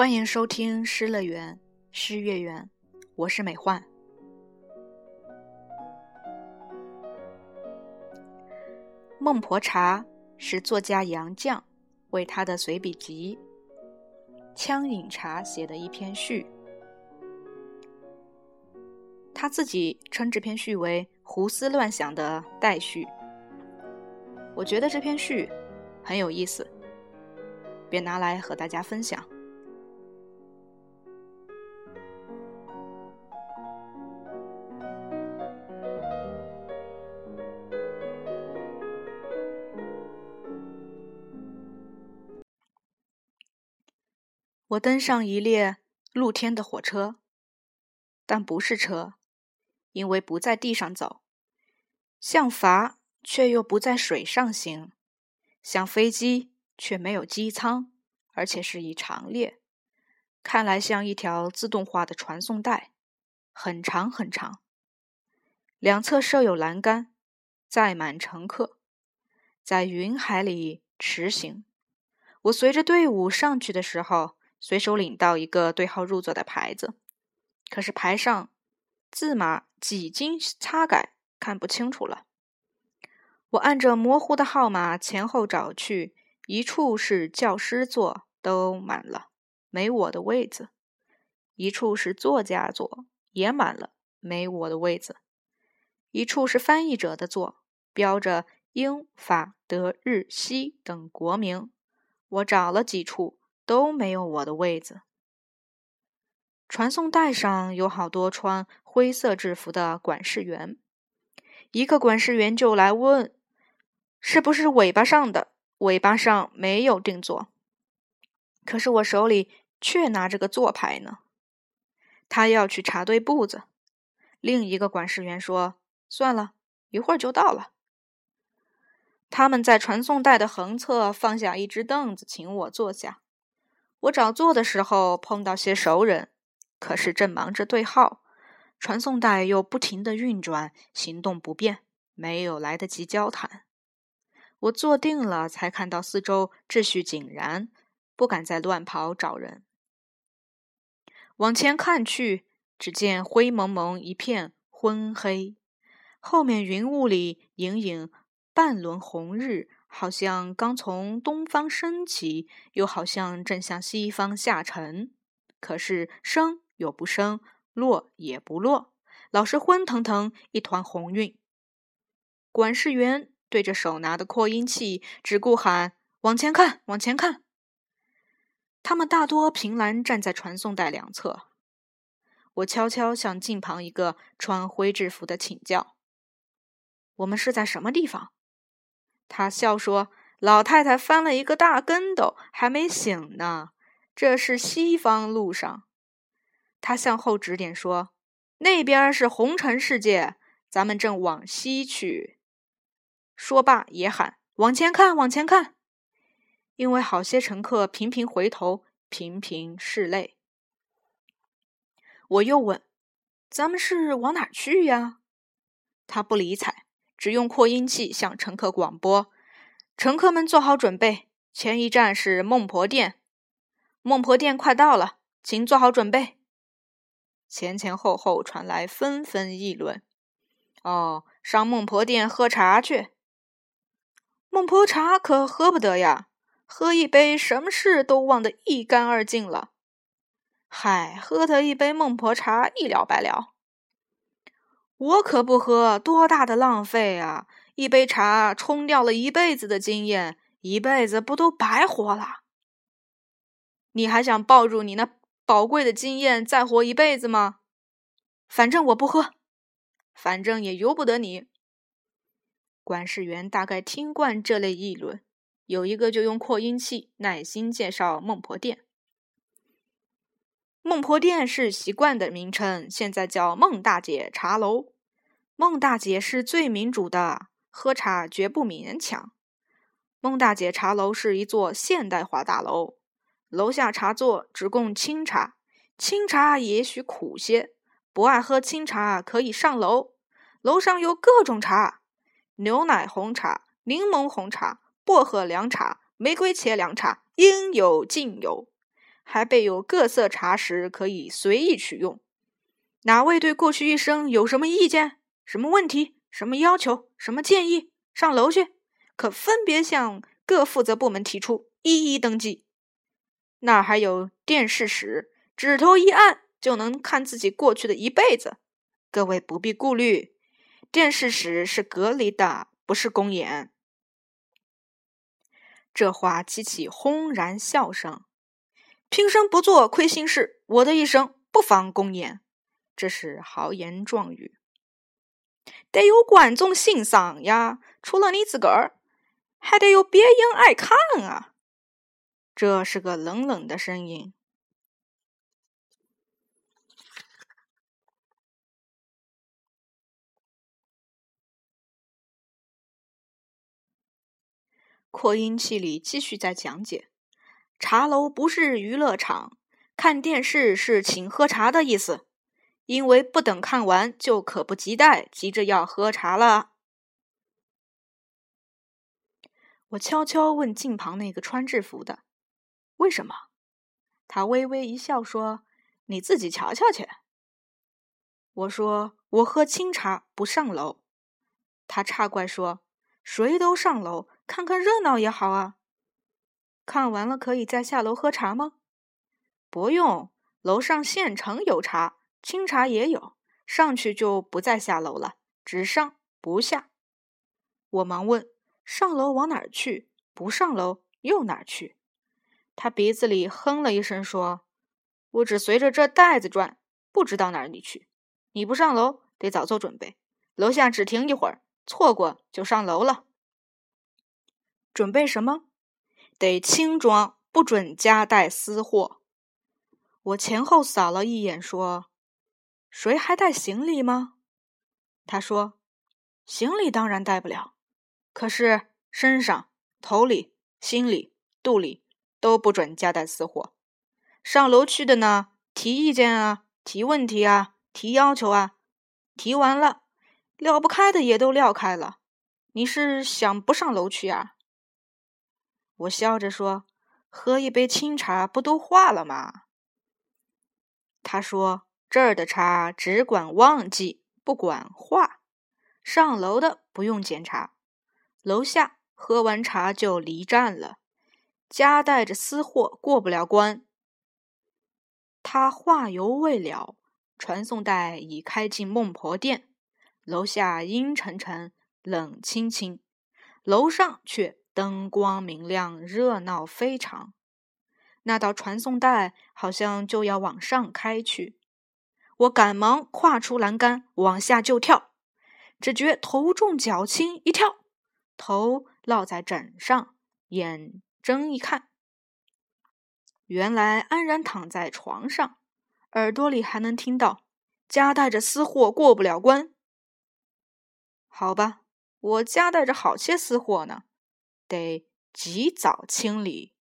欢迎收听《诗乐园》，诗月园，我是美幻。孟婆茶是作家杨绛为他的随笔集《枪饮茶》写的一篇序，他自己称这篇序为“胡思乱想”的待序。我觉得这篇序很有意思，便拿来和大家分享。我登上一列露天的火车，但不是车，因为不在地上走；像筏，却又不在水上行；像飞机，却没有机舱，而且是一长列，看来像一条自动化的传送带，很长很长。两侧设有栏杆，载满乘客，在云海里驰行。我随着队伍上去的时候。随手领到一个对号入座的牌子，可是牌上字码几经擦改，看不清楚了。我按着模糊的号码前后找去，一处是教师座，都满了，没我的位子；一处是作家座，也满了，没我的位子；一处是翻译者的座，标着英法德日西等国名。我找了几处。都没有我的位子。传送带上有好多穿灰色制服的管事员，一个管事员就来问：“是不是尾巴上的？尾巴上没有定座。”可是我手里却拿着个座牌呢。他要去查对步子。另一个管事员说：“算了一会儿就到了。”他们在传送带的横侧放下一只凳子，请我坐下。我找座的时候碰到些熟人，可是正忙着对号，传送带又不停的运转，行动不便，没有来得及交谈。我坐定了，才看到四周秩序井然，不敢再乱跑找人。往前看去，只见灰蒙蒙一片昏黑，后面云雾里隐隐半轮红日。好像刚从东方升起，又好像正向西方下沉，可是升又不升，落也不落，老是昏腾腾一团红晕。管事员对着手拿的扩音器，只顾喊：“往前看，往前看。”他们大多凭栏站在传送带两侧。我悄悄向近旁一个穿灰制服的请教：“我们是在什么地方？”他笑说：“老太太翻了一个大跟斗，还没醒呢。这是西方路上。”他向后指点说：“那边是红尘世界，咱们正往西去。”说罢也喊：“往前看，往前看！”因为好些乘客频频回头，频频拭泪。我又问：“咱们是往哪去呀？”他不理睬。只用扩音器向乘客广播：“乘客们做好准备，前一站是孟婆店，孟婆店快到了，请做好准备。”前前后后传来纷纷议论：“哦，上孟婆店喝茶去。孟婆茶可喝不得呀，喝一杯什么事都忘得一干二净了。嗨，喝他一杯孟婆茶，一了百了。”我可不喝，多大的浪费啊！一杯茶冲掉了一辈子的经验，一辈子不都白活了？你还想抱住你那宝贵的经验再活一辈子吗？反正我不喝，反正也由不得你。管事员大概听惯这类议论，有一个就用扩音器耐心介绍孟婆店。孟婆店是习惯的名称，现在叫孟大姐茶楼。孟大姐是最民主的，喝茶绝不勉强。孟大姐茶楼是一座现代化大楼，楼下茶座只供清茶，清茶也许苦些，不爱喝清茶可以上楼。楼上有各种茶：牛奶红茶、柠檬红茶、薄荷凉茶、玫瑰茄凉茶，应有尽有。还备有各色茶食，可以随意取用。哪位对过去一生有什么意见、什么问题、什么要求、什么建议？上楼去，可分别向各负责部门提出，一一登记。那儿还有电视室，指头一按就能看自己过去的一辈子。各位不必顾虑，电视室是隔离的，不是公演。这话激起轰然笑声。平生不做亏心事，我的一生不妨公演。这是豪言壮语，得有观众欣赏呀！除了你自个儿，还得有别人爱看啊！这是个冷冷的声音。扩音器里继续在讲解：茶楼不是娱乐场，看电视是请喝茶的意思。因为不等看完，就可不及待，急着要喝茶了。我悄悄问近旁那个穿制服的：“为什么？”他微微一笑说：“你自己瞧瞧去。”我说：“我喝清茶，不上楼。”他插怪说：“谁都上楼看看热闹也好啊。看完了可以再下楼喝茶吗？”“不用，楼上现成有茶。”清茶也有，上去就不再下楼了，只上不下。我忙问：上楼往哪儿去？不上楼又哪儿去？他鼻子里哼了一声，说：“我只随着这袋子转，不知道哪里去。你不上楼，得早做准备。楼下只停一会儿，错过就上楼了。准备什么？得轻装，不准夹带私货。”我前后扫了一眼，说。谁还带行李吗？他说：“行李当然带不了，可是身上、头里、心里、肚里都不准夹带私货。上楼去的呢，提意见啊，提问题啊，提要求啊，提完了，撂不开的也都撂开了。你是想不上楼去啊？”我笑着说：“喝一杯清茶，不都化了吗？”他说。这儿的茶只管忘记，不管化。上楼的不用检查，楼下喝完茶就离站了。夹带着私货过不了关。他话犹未了，传送带已开进孟婆店。楼下阴沉沉，冷清清，楼上却灯光明亮，热闹非常。那道传送带好像就要往上开去。我赶忙跨出栏杆，往下就跳，只觉头重脚轻，一跳，头落在枕上，眼睁一看，原来安然躺在床上，耳朵里还能听到夹带着私货过不了关。好吧，我夹带着好些私货呢，得及早清理。